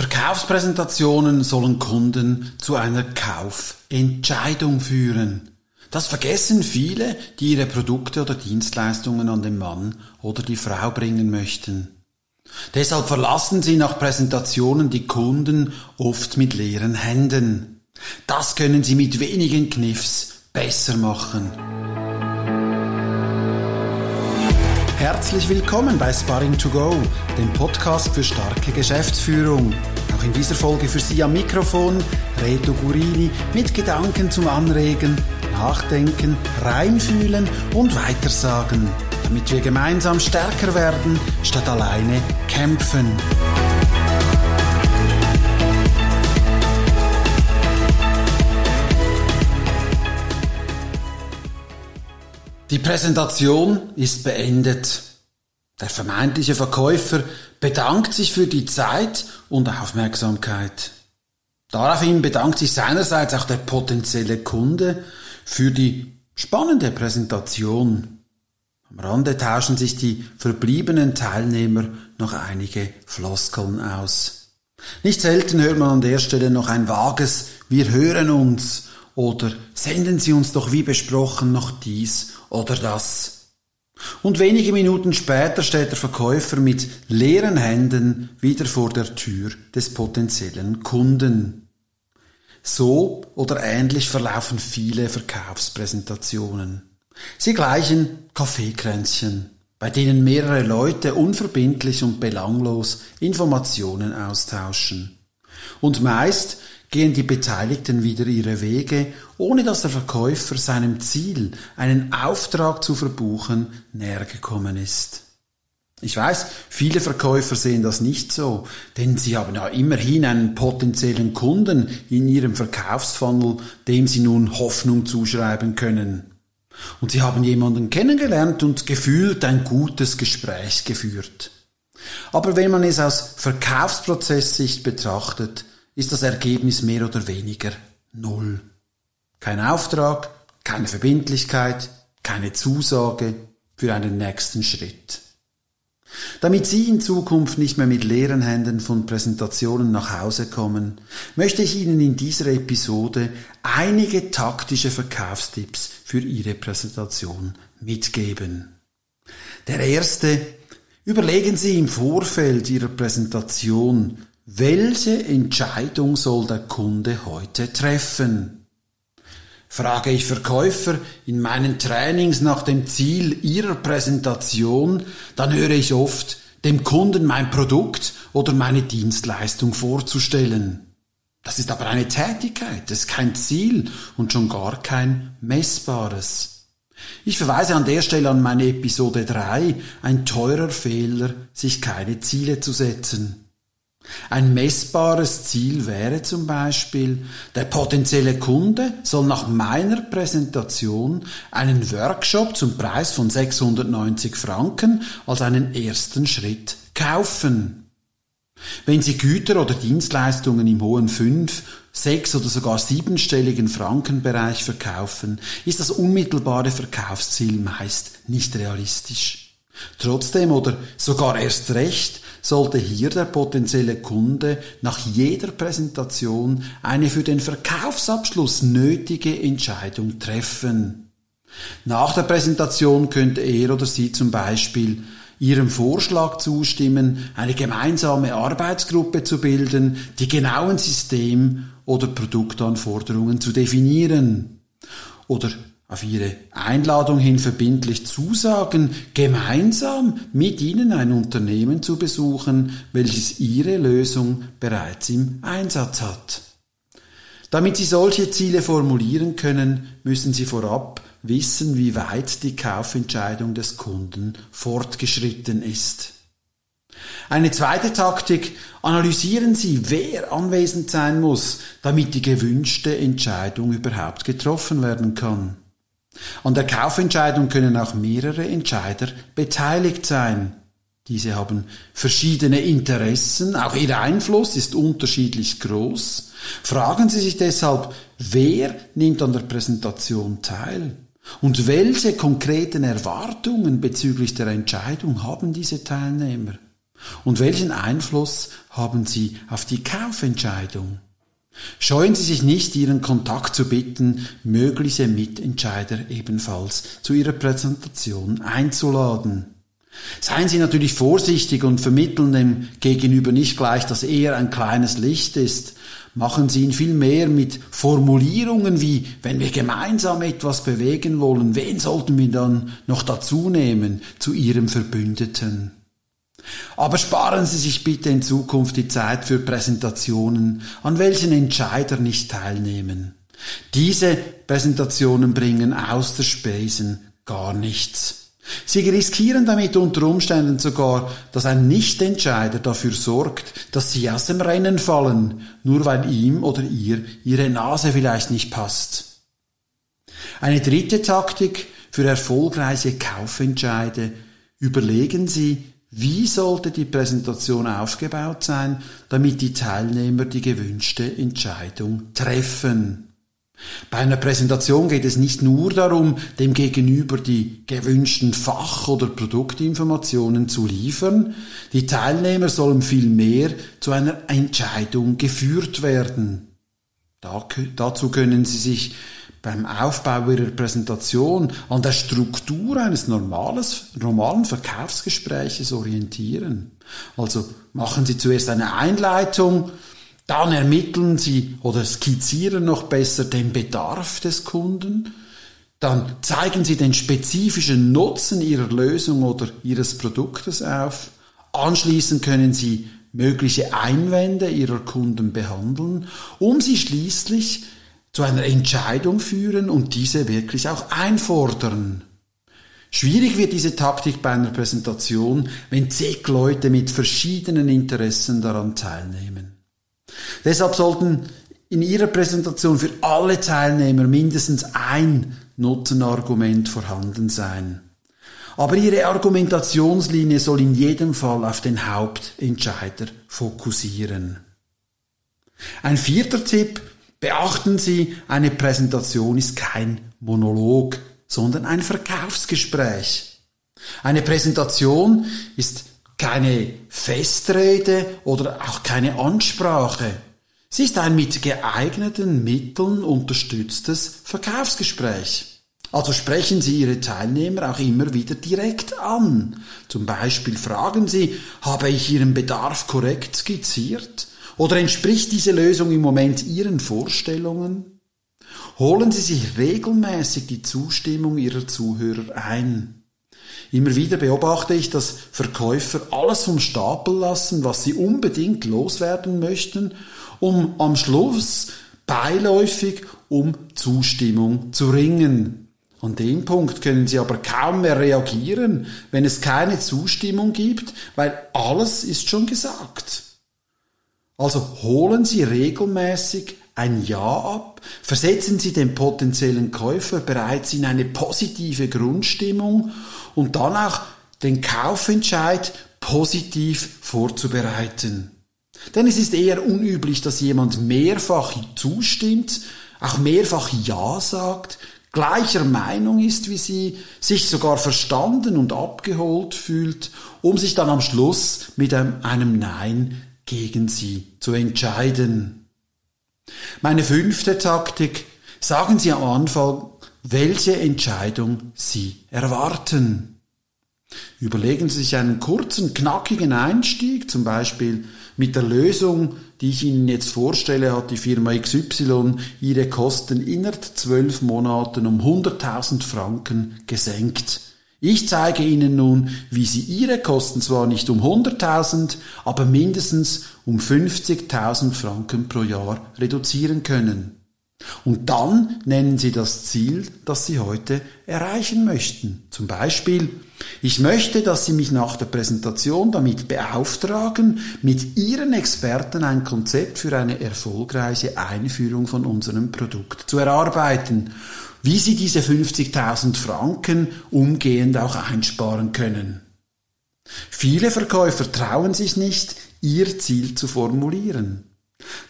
Verkaufspräsentationen sollen Kunden zu einer Kaufentscheidung führen. Das vergessen viele, die ihre Produkte oder Dienstleistungen an den Mann oder die Frau bringen möchten. Deshalb verlassen sie nach Präsentationen die Kunden oft mit leeren Händen. Das können sie mit wenigen Kniffs besser machen. Herzlich willkommen bei Sparring to Go, dem Podcast für starke Geschäftsführung. Auch in dieser Folge für Sie am Mikrofon Reto Gurini mit Gedanken zum Anregen, Nachdenken, Reinfühlen und Weitersagen, damit wir gemeinsam stärker werden, statt alleine kämpfen. Die Präsentation ist beendet. Der vermeintliche Verkäufer bedankt sich für die Zeit und Aufmerksamkeit. Daraufhin bedankt sich seinerseits auch der potenzielle Kunde für die spannende Präsentation. Am Rande tauschen sich die verbliebenen Teilnehmer noch einige Floskeln aus. Nicht selten hört man an der Stelle noch ein vages Wir hören uns oder senden Sie uns doch wie besprochen noch dies oder das. Und wenige Minuten später steht der Verkäufer mit leeren Händen wieder vor der Tür des potenziellen Kunden. So oder ähnlich verlaufen viele Verkaufspräsentationen. Sie gleichen Kaffeekränzchen, bei denen mehrere Leute unverbindlich und belanglos Informationen austauschen. Und meist gehen die Beteiligten wieder ihre Wege, ohne dass der Verkäufer seinem Ziel, einen Auftrag zu verbuchen, näher gekommen ist. Ich weiß, viele Verkäufer sehen das nicht so, denn sie haben ja immerhin einen potenziellen Kunden in ihrem Verkaufsfunnel, dem sie nun Hoffnung zuschreiben können. Und sie haben jemanden kennengelernt und gefühlt ein gutes Gespräch geführt. Aber wenn man es aus Verkaufsprozesssicht betrachtet, ist das Ergebnis mehr oder weniger null. Kein Auftrag, keine Verbindlichkeit, keine Zusage für einen nächsten Schritt. Damit Sie in Zukunft nicht mehr mit leeren Händen von Präsentationen nach Hause kommen, möchte ich Ihnen in dieser Episode einige taktische Verkaufstipps für Ihre Präsentation mitgeben. Der erste, überlegen Sie im Vorfeld Ihrer Präsentation, welche Entscheidung soll der Kunde heute treffen? Frage ich Verkäufer in meinen Trainings nach dem Ziel ihrer Präsentation, dann höre ich oft, dem Kunden mein Produkt oder meine Dienstleistung vorzustellen. Das ist aber eine Tätigkeit, das ist kein Ziel und schon gar kein messbares. Ich verweise an der Stelle an meine Episode 3, ein teurer Fehler, sich keine Ziele zu setzen. Ein messbares Ziel wäre zum Beispiel, der potenzielle Kunde soll nach meiner Präsentation einen Workshop zum Preis von 690 Franken als einen ersten Schritt kaufen. Wenn Sie Güter oder Dienstleistungen im hohen fünf, sechs oder sogar siebenstelligen Frankenbereich verkaufen, ist das unmittelbare Verkaufsziel meist nicht realistisch. Trotzdem oder sogar erst recht sollte hier der potenzielle Kunde nach jeder Präsentation eine für den Verkaufsabschluss nötige Entscheidung treffen. Nach der Präsentation könnte er oder sie zum Beispiel Ihrem Vorschlag zustimmen, eine gemeinsame Arbeitsgruppe zu bilden, die genauen System- oder Produktanforderungen zu definieren. Oder auf Ihre Einladung hin verbindlich zusagen, gemeinsam mit Ihnen ein Unternehmen zu besuchen, welches Ihre Lösung bereits im Einsatz hat. Damit Sie solche Ziele formulieren können, müssen Sie vorab wissen, wie weit die Kaufentscheidung des Kunden fortgeschritten ist. Eine zweite Taktik, analysieren Sie, wer anwesend sein muss, damit die gewünschte Entscheidung überhaupt getroffen werden kann. An der Kaufentscheidung können auch mehrere Entscheider beteiligt sein. Diese haben verschiedene Interessen, auch ihr Einfluss ist unterschiedlich groß. Fragen Sie sich deshalb, wer nimmt an der Präsentation teil? Und welche konkreten Erwartungen bezüglich der Entscheidung haben diese Teilnehmer? Und welchen Einfluss haben Sie auf die Kaufentscheidung. Scheuen Sie sich nicht, Ihren Kontakt zu bitten, mögliche Mitentscheider ebenfalls zu Ihrer Präsentation einzuladen. Seien Sie natürlich vorsichtig und vermitteln dem Gegenüber nicht gleich, dass er ein kleines Licht ist. Machen Sie ihn vielmehr mit Formulierungen wie, wenn wir gemeinsam etwas bewegen wollen, wen sollten wir dann noch dazu nehmen zu Ihrem Verbündeten? Aber sparen Sie sich bitte in Zukunft die Zeit für Präsentationen, an welchen Entscheider nicht teilnehmen. Diese Präsentationen bringen aus der Spesen gar nichts. Sie riskieren damit unter Umständen sogar, dass ein Nichtentscheider dafür sorgt, dass Sie aus dem Rennen fallen, nur weil ihm oder ihr Ihre Nase vielleicht nicht passt. Eine dritte Taktik für erfolgreiche Kaufentscheide. Überlegen Sie, wie sollte die Präsentation aufgebaut sein, damit die Teilnehmer die gewünschte Entscheidung treffen? Bei einer Präsentation geht es nicht nur darum, dem Gegenüber die gewünschten Fach- oder Produktinformationen zu liefern, die Teilnehmer sollen vielmehr zu einer Entscheidung geführt werden. dazu können Sie sich beim Aufbau Ihrer Präsentation an der Struktur eines normales, normalen Verkaufsgespräches orientieren. Also machen Sie zuerst eine Einleitung, dann ermitteln Sie oder skizzieren noch besser den Bedarf des Kunden, dann zeigen Sie den spezifischen Nutzen Ihrer Lösung oder Ihres Produktes auf, anschließend können Sie mögliche Einwände Ihrer Kunden behandeln, um sie schließlich zu einer Entscheidung führen und diese wirklich auch einfordern. Schwierig wird diese Taktik bei einer Präsentation, wenn zig Leute mit verschiedenen Interessen daran teilnehmen. Deshalb sollten in Ihrer Präsentation für alle Teilnehmer mindestens ein Nutzenargument vorhanden sein. Aber Ihre Argumentationslinie soll in jedem Fall auf den Hauptentscheider fokussieren. Ein vierter Tipp Beachten Sie, eine Präsentation ist kein Monolog, sondern ein Verkaufsgespräch. Eine Präsentation ist keine Festrede oder auch keine Ansprache. Sie ist ein mit geeigneten Mitteln unterstütztes Verkaufsgespräch. Also sprechen Sie Ihre Teilnehmer auch immer wieder direkt an. Zum Beispiel fragen Sie, habe ich Ihren Bedarf korrekt skizziert? Oder entspricht diese Lösung im Moment Ihren Vorstellungen? Holen Sie sich regelmäßig die Zustimmung Ihrer Zuhörer ein. Immer wieder beobachte ich, dass Verkäufer alles vom Stapel lassen, was sie unbedingt loswerden möchten, um am Schluss beiläufig um Zustimmung zu ringen. An dem Punkt können Sie aber kaum mehr reagieren, wenn es keine Zustimmung gibt, weil alles ist schon gesagt. Also holen Sie regelmäßig ein Ja ab, versetzen Sie den potenziellen Käufer bereits in eine positive Grundstimmung und dann auch den Kaufentscheid positiv vorzubereiten. Denn es ist eher unüblich, dass jemand mehrfach zustimmt, auch mehrfach Ja sagt, gleicher Meinung ist wie Sie, sich sogar verstanden und abgeholt fühlt, um sich dann am Schluss mit einem Nein gegen sie zu entscheiden. Meine fünfte Taktik, sagen Sie am Anfang, welche Entscheidung Sie erwarten. Überlegen Sie sich einen kurzen, knackigen Einstieg, zum Beispiel mit der Lösung, die ich Ihnen jetzt vorstelle, hat die Firma XY ihre Kosten innerhalb zwölf Monaten um 100.000 Franken gesenkt. Ich zeige Ihnen nun, wie Sie Ihre Kosten zwar nicht um 100.000, aber mindestens um 50.000 Franken pro Jahr reduzieren können. Und dann nennen Sie das Ziel, das Sie heute erreichen möchten. Zum Beispiel, ich möchte, dass Sie mich nach der Präsentation damit beauftragen, mit Ihren Experten ein Konzept für eine erfolgreiche Einführung von unserem Produkt zu erarbeiten wie sie diese 50.000 Franken umgehend auch einsparen können. Viele Verkäufer trauen sich nicht, ihr Ziel zu formulieren.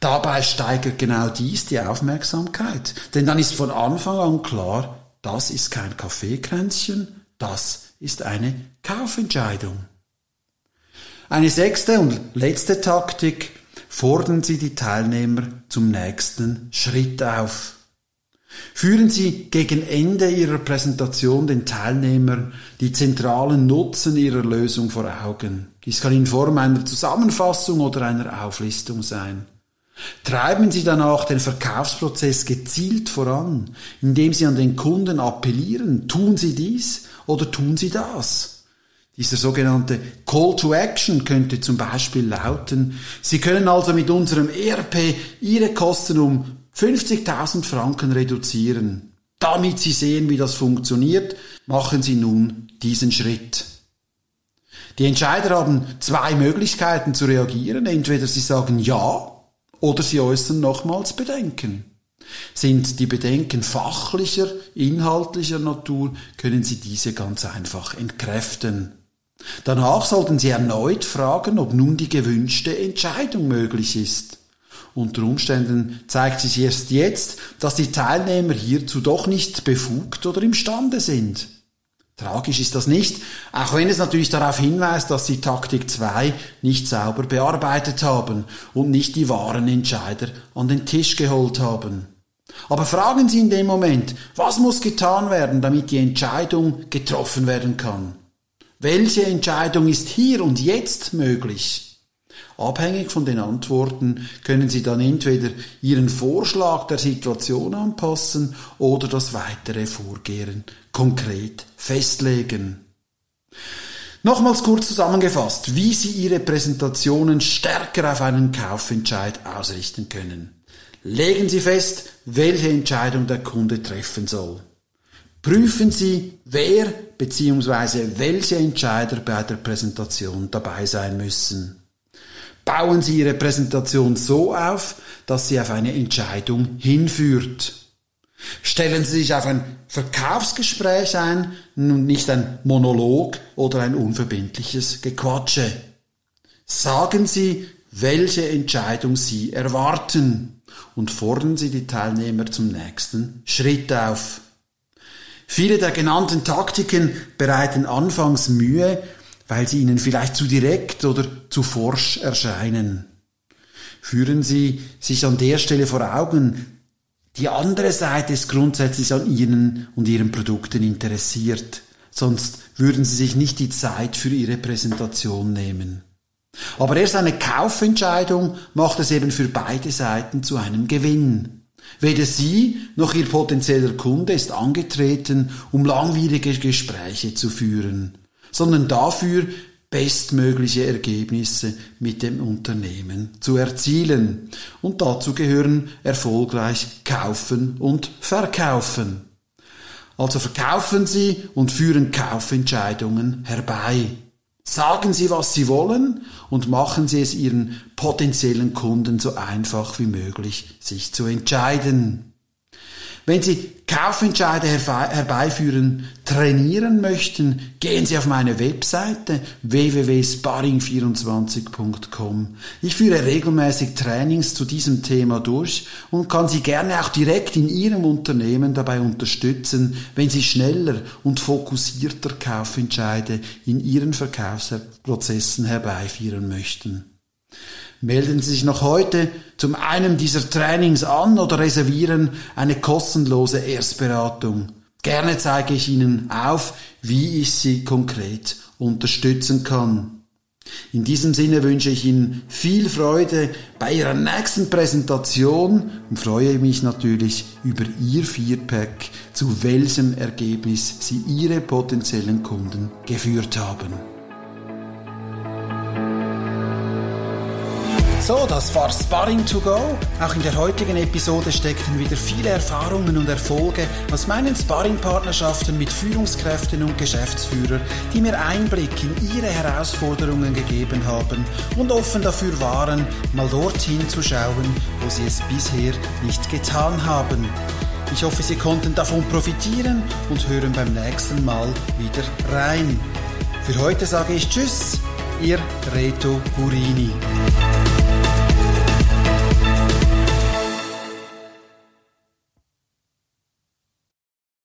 Dabei steigert genau dies die Aufmerksamkeit, denn dann ist von Anfang an klar, das ist kein Kaffeekränzchen, das ist eine Kaufentscheidung. Eine sechste und letzte Taktik. Fordern Sie die Teilnehmer zum nächsten Schritt auf. Führen Sie gegen Ende Ihrer Präsentation den Teilnehmern die zentralen Nutzen Ihrer Lösung vor Augen. Dies kann in Form einer Zusammenfassung oder einer Auflistung sein. Treiben Sie danach den Verkaufsprozess gezielt voran, indem Sie an den Kunden appellieren. Tun Sie dies oder tun Sie das? Dieser sogenannte Call to Action könnte zum Beispiel lauten, Sie können also mit unserem ERP Ihre Kosten um 50.000 Franken reduzieren. Damit Sie sehen, wie das funktioniert, machen Sie nun diesen Schritt. Die Entscheider haben zwei Möglichkeiten zu reagieren. Entweder sie sagen Ja oder sie äußern nochmals Bedenken. Sind die Bedenken fachlicher, inhaltlicher Natur, können Sie diese ganz einfach entkräften. Danach sollten Sie erneut fragen, ob nun die gewünschte Entscheidung möglich ist. Unter Umständen zeigt sich erst jetzt, dass die Teilnehmer hierzu doch nicht befugt oder imstande sind. Tragisch ist das nicht, auch wenn es natürlich darauf hinweist, dass sie Taktik 2 nicht sauber bearbeitet haben und nicht die wahren Entscheider an den Tisch geholt haben. Aber fragen Sie in dem Moment, was muss getan werden, damit die Entscheidung getroffen werden kann? Welche Entscheidung ist hier und jetzt möglich? Abhängig von den Antworten können Sie dann entweder Ihren Vorschlag der Situation anpassen oder das weitere Vorgehen konkret festlegen. Nochmals kurz zusammengefasst, wie Sie Ihre Präsentationen stärker auf einen Kaufentscheid ausrichten können. Legen Sie fest, welche Entscheidung der Kunde treffen soll. Prüfen Sie, wer bzw. welche Entscheider bei der Präsentation dabei sein müssen. Bauen Sie Ihre Präsentation so auf, dass sie auf eine Entscheidung hinführt. Stellen Sie sich auf ein Verkaufsgespräch ein und nicht ein Monolog oder ein unverbindliches Gequatsche. Sagen Sie, welche Entscheidung Sie erwarten und fordern Sie die Teilnehmer zum nächsten Schritt auf. Viele der genannten Taktiken bereiten anfangs Mühe, weil sie ihnen vielleicht zu direkt oder zu forsch erscheinen. Führen Sie sich an der Stelle vor Augen, die andere Seite ist grundsätzlich an Ihnen und Ihren Produkten interessiert, sonst würden Sie sich nicht die Zeit für Ihre Präsentation nehmen. Aber erst eine Kaufentscheidung macht es eben für beide Seiten zu einem Gewinn. Weder Sie noch Ihr potenzieller Kunde ist angetreten, um langwierige Gespräche zu führen sondern dafür bestmögliche Ergebnisse mit dem Unternehmen zu erzielen. Und dazu gehören erfolgreich kaufen und verkaufen. Also verkaufen Sie und führen Kaufentscheidungen herbei. Sagen Sie, was Sie wollen und machen Sie es Ihren potenziellen Kunden so einfach wie möglich, sich zu entscheiden. Wenn Sie Kaufentscheide herbeiführen, trainieren möchten, gehen Sie auf meine Webseite www.sparring24.com. Ich führe regelmäßig Trainings zu diesem Thema durch und kann Sie gerne auch direkt in Ihrem Unternehmen dabei unterstützen, wenn Sie schneller und fokussierter Kaufentscheide in Ihren Verkaufsprozessen herbeiführen möchten. Melden Sie sich noch heute zum einem dieser Trainings an oder reservieren eine kostenlose Erstberatung. Gerne zeige ich Ihnen auf, wie ich Sie konkret unterstützen kann. In diesem Sinne wünsche ich Ihnen viel Freude bei Ihrer nächsten Präsentation und freue mich natürlich über Ihr Feedback, zu welchem Ergebnis Sie Ihre potenziellen Kunden geführt haben. So, das war Sparring to go. Auch in der heutigen Episode steckten wieder viele Erfahrungen und Erfolge aus meinen Sparring-Partnerschaften mit Führungskräften und Geschäftsführern, die mir Einblick in ihre Herausforderungen gegeben haben und offen dafür waren, mal dorthin zu schauen, wo sie es bisher nicht getan haben. Ich hoffe, Sie konnten davon profitieren und hören beim nächsten Mal wieder rein. Für heute sage ich Tschüss, Ihr Reto Gurini.